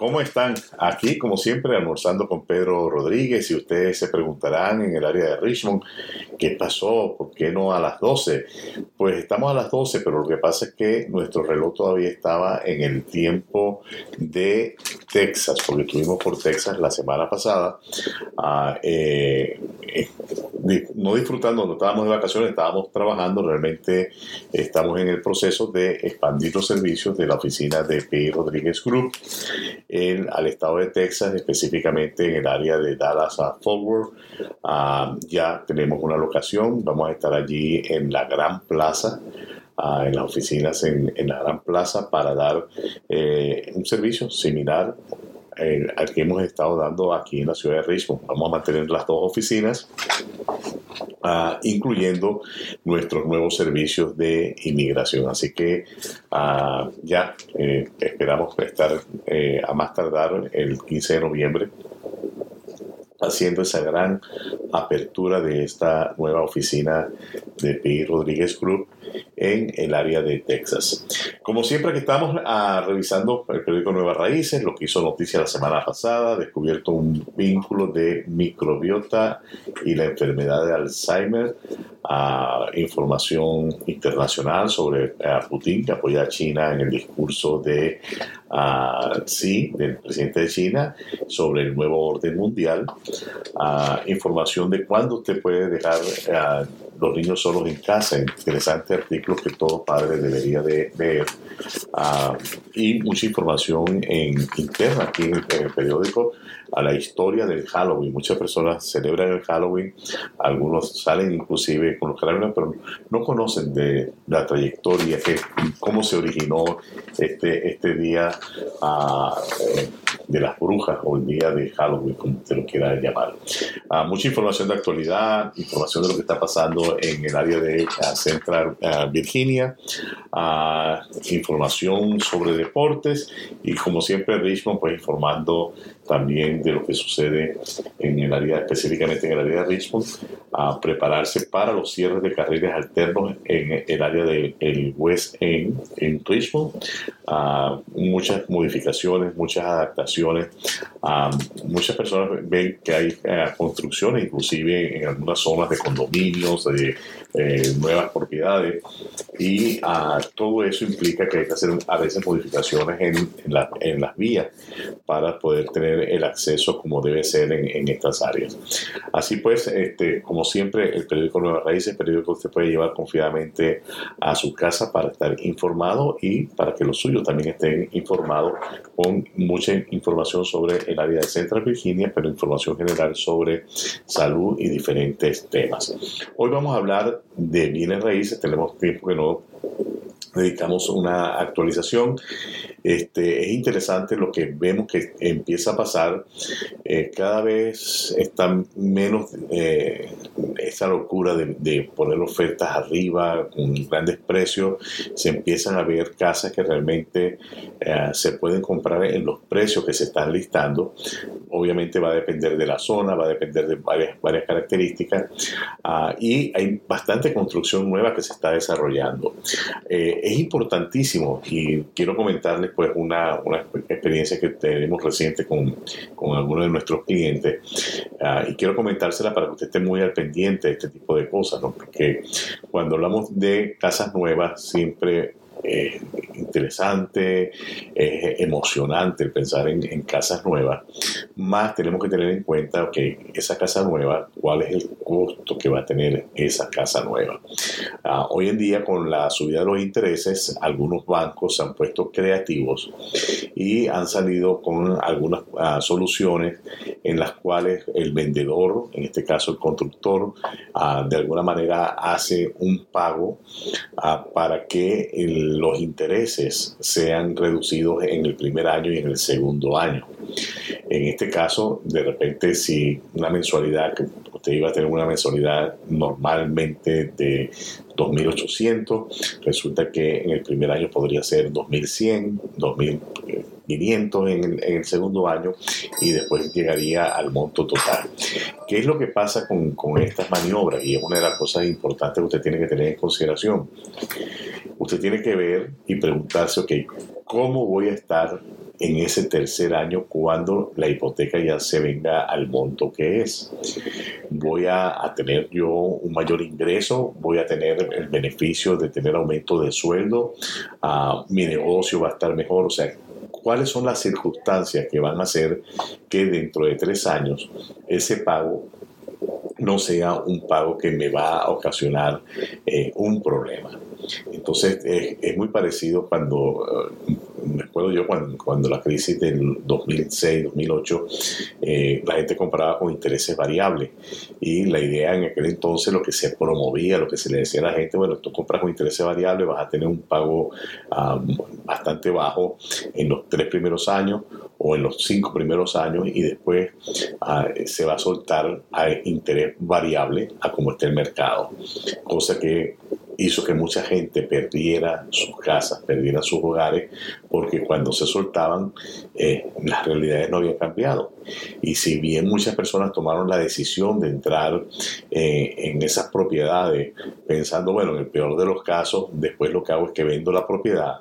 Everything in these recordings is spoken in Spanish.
¿Cómo están? Aquí, como siempre, almorzando con Pedro Rodríguez y ustedes se preguntarán en el área de Richmond, ¿qué pasó? ¿Por qué no a las 12? Pues estamos a las 12, pero lo que pasa es que nuestro reloj todavía estaba en el tiempo de Texas, porque estuvimos por Texas la semana pasada, uh, eh, eh, no disfrutando, no estábamos de vacaciones, estábamos trabajando, realmente estamos en el proceso de expandir los servicios de la oficina de P. Rodríguez Group en, al estado de Texas, específicamente en el área de Dallas a Forward. Uh, ya tenemos una locación, vamos a estar allí en la Gran Plaza. Uh, en las oficinas en, en, la Gran Plaza para dar eh, un servicio similar eh, al que hemos estado dando aquí en la ciudad de Richmond. Vamos a mantener las dos oficinas, uh, incluyendo nuestros nuevos servicios de inmigración. Así que uh, ya eh, esperamos estar eh, a más tardar el 15 de noviembre haciendo esa gran apertura de esta nueva oficina de P. Rodríguez Group en el área de Texas. Como siempre que estamos uh, revisando el periódico Nuevas Raíces, lo que hizo noticia la semana pasada, descubierto un vínculo de microbiota y la enfermedad de Alzheimer, uh, información internacional sobre uh, Putin que apoya a China en el discurso de sí, del presidente de China sobre el nuevo orden mundial, información de cuándo usted puede dejar los niños solos en casa, interesante artículo que todo padre debería de ver, uh, y mucha información en, interna aquí en el, en el, periódico a la historia del Halloween. Muchas personas celebran el Halloween, algunos salen inclusive con los caramelos, pero no conocen de la trayectoria, que, cómo se originó este, este día uh, de las brujas o el día de Halloween, como usted lo quiera llamar. Uh, mucha información de actualidad, información de lo que está pasando en el área de Central Virginia, información sobre deportes y como siempre Richmond pues informando también de lo que sucede en el área, específicamente en el área de Richmond, a prepararse para los cierres de carriles alternos en el área del de, West End en Richmond, uh, muchas modificaciones, muchas adaptaciones, uh, muchas personas ven que hay uh, construcciones, inclusive en algunas zonas de condominios, de eh, nuevas propiedades, y todo eso implica que hay que hacer a veces modificaciones en, en, la, en las vías para poder tener el acceso como debe ser en, en estas áreas. Así pues, este, como siempre, el periódico Nueva Raíces, el periódico que usted puede llevar confiadamente a su casa para estar informado y para que los suyos también estén informados con mucha información sobre el área de Central Virginia, pero información general sobre salud y diferentes temas. Hoy vamos a hablar de bienes raíces, tenemos tiempo que no dedicamos una actualización. Este, es interesante lo que vemos que empieza a pasar. Eh, cada vez está menos eh, esa locura de, poner ofertas arriba con grandes precios. Se empiezan a ver casas que realmente eh, se pueden comprar en los precios que se están listando. Obviamente va a depender de la zona, va a depender de varias, varias características. Uh, y hay bastante construcción nueva que se está desarrollando. Eh, es importantísimo y quiero comentarles pues una, una experiencia que tenemos reciente con, con algunos de nuestros clientes. Uh, y quiero comentársela para que usted esté muy al pendiente de este tipo de cosas, porque cuando hablamos de casas nuevas siempre eh, interesante, eh, emocionante pensar en, en, casas nuevas, más tenemos que tener en cuenta que esa casa nueva, cuál es el costo que va a tener esa casa nueva. Uh, hoy en día con la subida de los intereses, algunos bancos se han puesto creativos y han salido con algunas uh, soluciones en las cuales el vendedor, en este caso el constructor, uh, de alguna manera hace un pago para que el los intereses sean reducidos en el primer año y en el segundo año. En este caso, de repente, si una mensualidad, que usted iba a tener una mensualidad normalmente de 2.800, resulta que en el primer año podría ser 2.100, 2.500 en en el segundo año y después llegaría al monto total. ¿Qué es lo que pasa con, con estas maniobras? Y es una de las cosas importantes que usted tiene que tener en consideración usted tiene que ver y preguntarse, ok, ¿cómo voy a estar en ese tercer año cuando la hipoteca ya se venga al monto que es. Voy a, tener yo un mayor ingreso, voy a tener el beneficio de tener aumento de sueldo, uh, mi negocio va a estar mejor, o sea, cuáles son las circunstancias que van a hacer que dentro de tres años ese pago no sea un pago que me va a ocasionar eh, un problema. Entonces es muy parecido cuando, eh, me acuerdo yo cuando, cuando, la crisis del 2006, 2008, eh, la gente compraba con intereses variables. Y la idea en aquel entonces lo que se promovía, lo que se le decía a la gente, bueno, tú compras con intereses variables, vas a tener un pago um, bastante bajo en los tres primeros años o en los cinco primeros años y después uh, se va a soltar a interés variable a como esté el mercado, cosa que hizo que mucha gente perdiera sus casas, perdiera sus hogares, porque cuando se soltaban, eh, las realidades no habían cambiado. Y si bien muchas personas tomaron la decisión de entrar eh, en esas propiedades, pensando, bueno, en el peor de los casos, después lo que hago es que vendo la propiedad,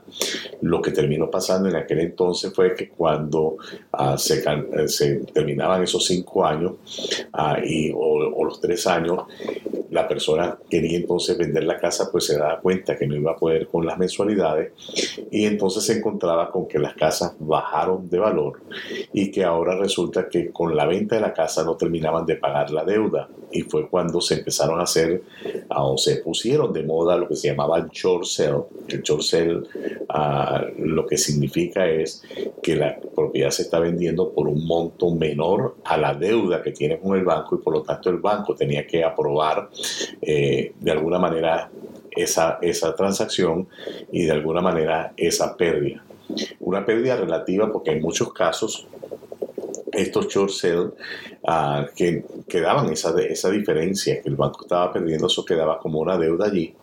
lo que terminó pasando en aquel entonces fue que cuando ah, se, eh, se, terminaban esos cinco años ah, y, o los tres años, la persona quería entonces vender la casa, pues se daba cuenta que no iba a poder con las mensualidades y entonces se encontraba con que las casas bajaron de valor y que ahora resulta que con la venta de la casa no terminaban de pagar la deuda y fue cuando se empezaron a hacer o se pusieron de moda lo que se llamaba short sale. El short sale uh, lo que significa es que la propiedad se está vendiendo por un monto menor a la deuda que tiene con el banco y por lo tanto el banco tenía que aprobar eh, de alguna manera esa, esa transacción y de alguna manera esa pérdida. Una pérdida relativa porque en muchos casos estos short sale uh, que quedaban esa, esa diferencia que el banco estaba perdiendo, eso quedaba como una deuda allí,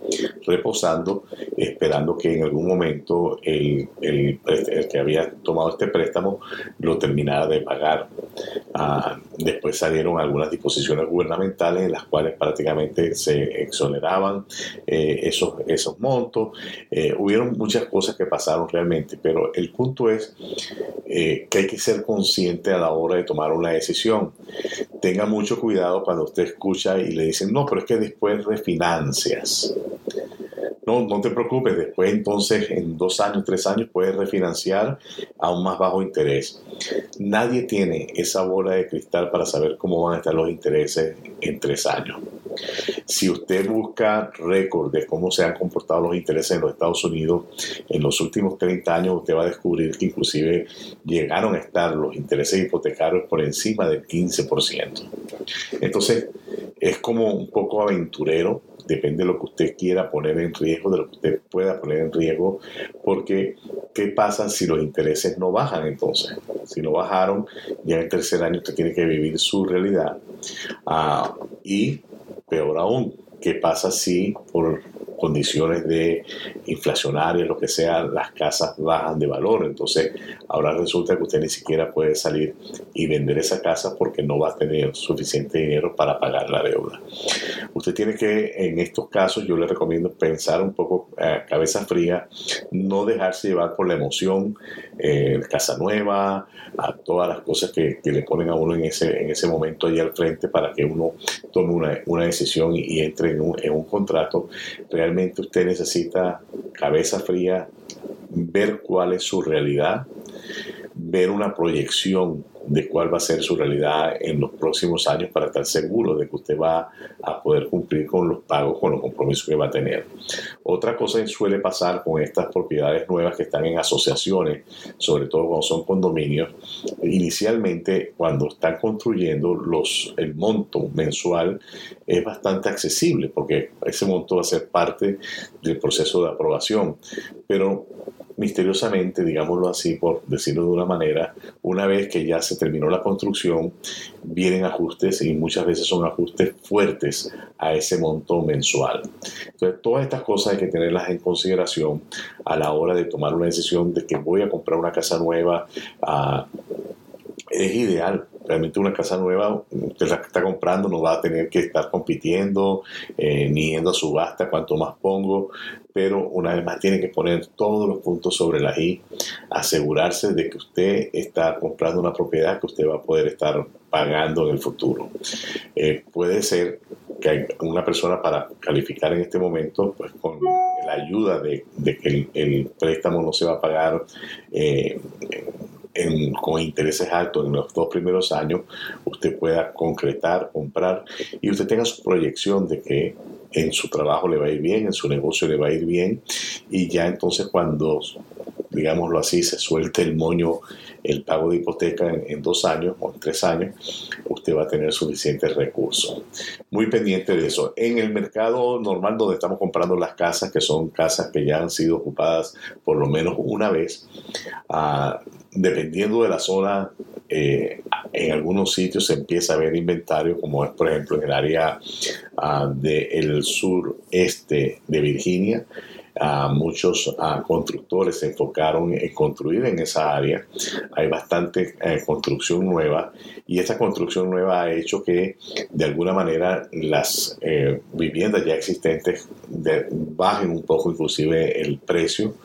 reposando, esperando que en algún momento el, el, el que había tomado este préstamo lo terminara de pagar. Uh, después salieron algunas disposiciones gubernamentales en las cuales prácticamente se exoneraban eh, esos, esos montos. Eh, hubieron muchas cosas que pasaron realmente, pero el punto es eh, que hay que ser consciente a la hora de tomar una decisión. Tenga mucho cuidado cuando usted escucha y le dicen, no, pero es que después refinancias. No, no te preocupes, después entonces en dos años, tres años puedes refinanciar a un más bajo interés. Nadie tiene esa bola de cristal para saber cómo van a estar los intereses en tres años. Si usted busca récord de cómo se han comportado los intereses en los Estados Unidos en los últimos 30 años, usted va a descubrir que inclusive llegaron a estar los intereses hipotecarios por encima del 15%. Entonces, es como un poco aventurero depende de lo que usted quiera poner en riesgo, de lo que usted pueda poner en riesgo, porque ¿qué pasa si los intereses no bajan entonces? Si no bajaron, ya en el tercer año usted tiene que vivir su realidad. Ah, y peor aún, ¿qué pasa si por condiciones de inflacionarias, lo que sea, las casas bajan de valor. Entonces, ahora resulta que usted ni siquiera puede salir y vender esa casa porque no va a tener suficiente dinero para pagar la deuda. Usted tiene que, en estos casos, yo le recomiendo pensar un poco a cabeza fría, no dejarse llevar por la emoción, eh, casa nueva, a todas las cosas que, le ponen a uno en ese, en ese momento allí al frente para que uno tome una, una decisión y, entre en un, en un contrato realmente usted necesita cabeza fría, ver cuál es su realidad, ver una proyección de cuál va a ser su realidad en los próximos años para estar seguro de que usted va a poder cumplir con los pagos, con los compromisos que va a tener. Otra cosa que suele pasar con estas propiedades nuevas que están en asociaciones, sobre todo cuando son condominios, inicialmente cuando están construyendo los, el monto mensual es bastante accesible porque ese monto va a ser parte del proceso de aprobación, pero misteriosamente, digámoslo así, por decirlo de una manera, una vez que ya se terminó la construcción, vienen ajustes y muchas veces son ajustes fuertes a ese monto mensual. Entonces, todas estas cosas hay que tenerlas en consideración a la hora de tomar una decisión de que voy a comprar una casa nueva. Es ideal. Realmente una casa nueva, usted la está comprando, no va a tener que estar compitiendo, eh, ni yendo a subasta cuanto más pongo, pero una vez más tiene que poner todos los puntos sobre la I, asegurarse de que usted está comprando una propiedad que usted va a poder estar pagando en el futuro. Eh, puede ser que una persona para calificar en este momento, pues con la ayuda de, que el, préstamo no se va a pagar eh, con intereses altos en los dos primeros años, usted pueda concretar, comprar y usted tenga su proyección de que en su trabajo le va a ir bien, en su negocio le va a ir bien y ya entonces cuando, digámoslo así, se suelte el moño el pago de hipoteca en, dos años o en tres años, usted va a tener suficientes recursos. Muy pendiente de eso. En el mercado normal donde estamos comprando las casas, que son casas que ya han sido ocupadas por lo menos una vez, uh, dependiendo de la zona, eh, en algunos sitios se empieza a ver inventario, como es por ejemplo en el área uh, del sureste de Virginia. Uh, muchos constructores se enfocaron en construir en esa área. Hay bastante eh, construcción nueva y esta construcción nueva ha hecho que de alguna manera las eh, viviendas ya existentes bajen un poco inclusive el precio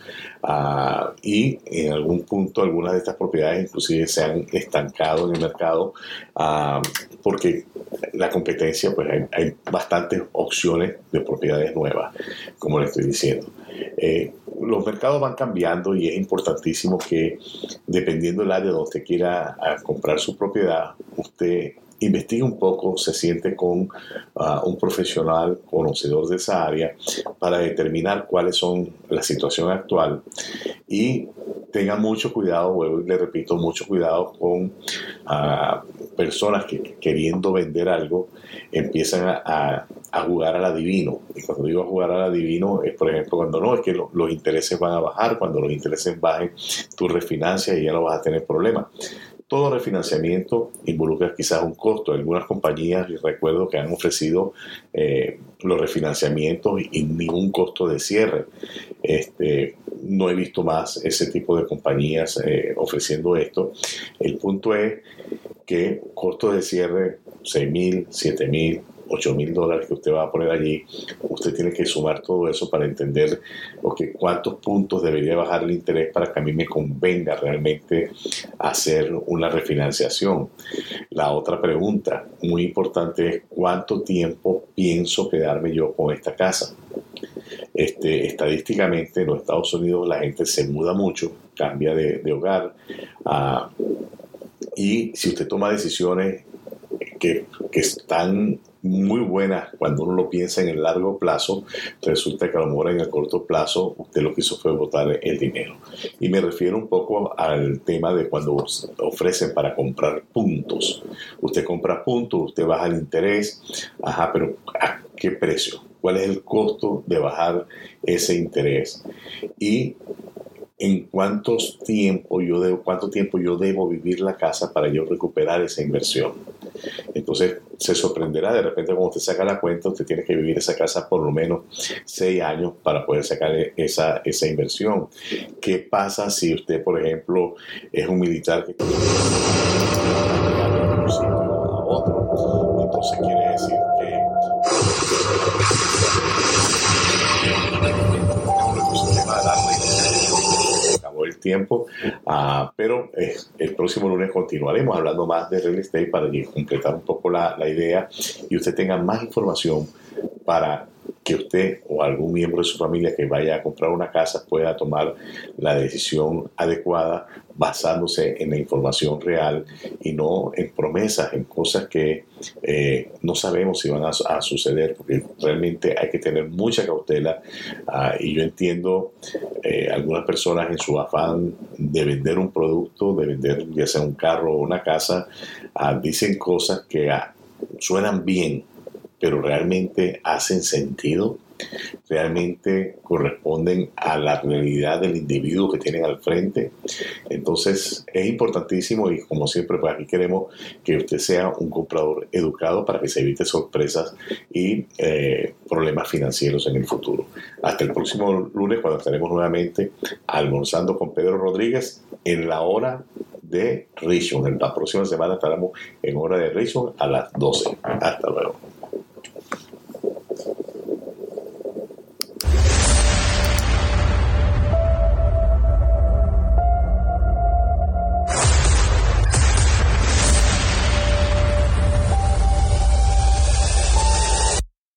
Ah, y en algún punto algunas de estas propiedades inclusive se han estancado en el mercado ah, porque la competencia, pues hay, bastantes opciones de propiedades nuevas, como le estoy diciendo. Eh, los mercados van cambiando y es importantísimo que dependiendo del área donde usted quiera ah, comprar su propiedad, usted investigue un poco, se siente con ah, un profesional conocedor de esa área para determinar cuáles son la situación actual y tenga mucho cuidado, vuelvo y le repito, mucho cuidado con ah, personas que queriendo vender algo empiezan a, jugar al adivino. Y cuando digo jugar al adivino es, por ejemplo, cuando no, es que los intereses van a bajar, cuando los intereses bajen, tú refinancias y ya no vas a tener problemas. Todo refinanciamiento involucra quizás un costo. Algunas compañías, recuerdo que han ofrecido eh, los refinanciamientos y ningún costo de cierre. Este, no he visto más ese tipo de compañías eh, ofreciendo esto. El punto es que costos de cierre 6 mil, 7 mil, 8 mil dólares que usted va a poner allí, usted tiene que sumar todo eso para entender cuántos puntos debería bajar el interés para que a mí me convenga realmente hacer una refinanciación. La otra pregunta muy importante es cuánto tiempo pienso quedarme yo con esta casa. Este, estadísticamente en los Estados Unidos la gente se muda mucho, cambia de, hogar. Ah, y si usted toma decisiones que, que, están muy buena cuando uno lo piensa en el largo plazo, resulta que a lo mejor en el corto plazo usted lo que hizo fue botar el dinero. Y me refiero un poco al tema de cuando ofrecen para comprar puntos. Usted compra puntos, usted baja el interés, ajá, pero ¿a qué precio? ¿Cuál es el costo de bajar ese interés? Y en cuántos tiempo yo debo, cuánto tiempo yo debo vivir la casa para yo recuperar esa inversión. Entonces se sorprenderá de repente cuando usted saca la cuenta, usted tiene que vivir esa casa por lo menos seis años para poder sacar esa, esa inversión. ¿Qué pasa si usted, por ejemplo, es un militar que tiempo, ah, pero eh, el próximo lunes continuaremos hablando más de real estate para completar un poco la, la idea y usted tenga más información para que usted o algún miembro de su familia que vaya a comprar una casa pueda tomar la decisión adecuada basándose en la información real y no en promesas, en cosas que eh, no sabemos si van a, suceder, porque realmente hay que tener mucha cautela. Ah, y yo entiendo eh, algunas personas en su afán de vender un producto, de vender ya sea un carro o una casa, ah, dicen cosas que ah, suenan bien, pero realmente hacen sentido, realmente corresponden a la realidad del individuo que tienen al frente. Entonces es importantísimo y como siempre pues aquí queremos que usted sea un comprador educado para que se evite sorpresas y eh, problemas financieros en el futuro. Hasta el próximo lunes cuando estaremos nuevamente almorzando con Pedro Rodríguez en la hora de Richmond. La próxima semana estaremos en hora de Richmond a las 12. Hasta luego.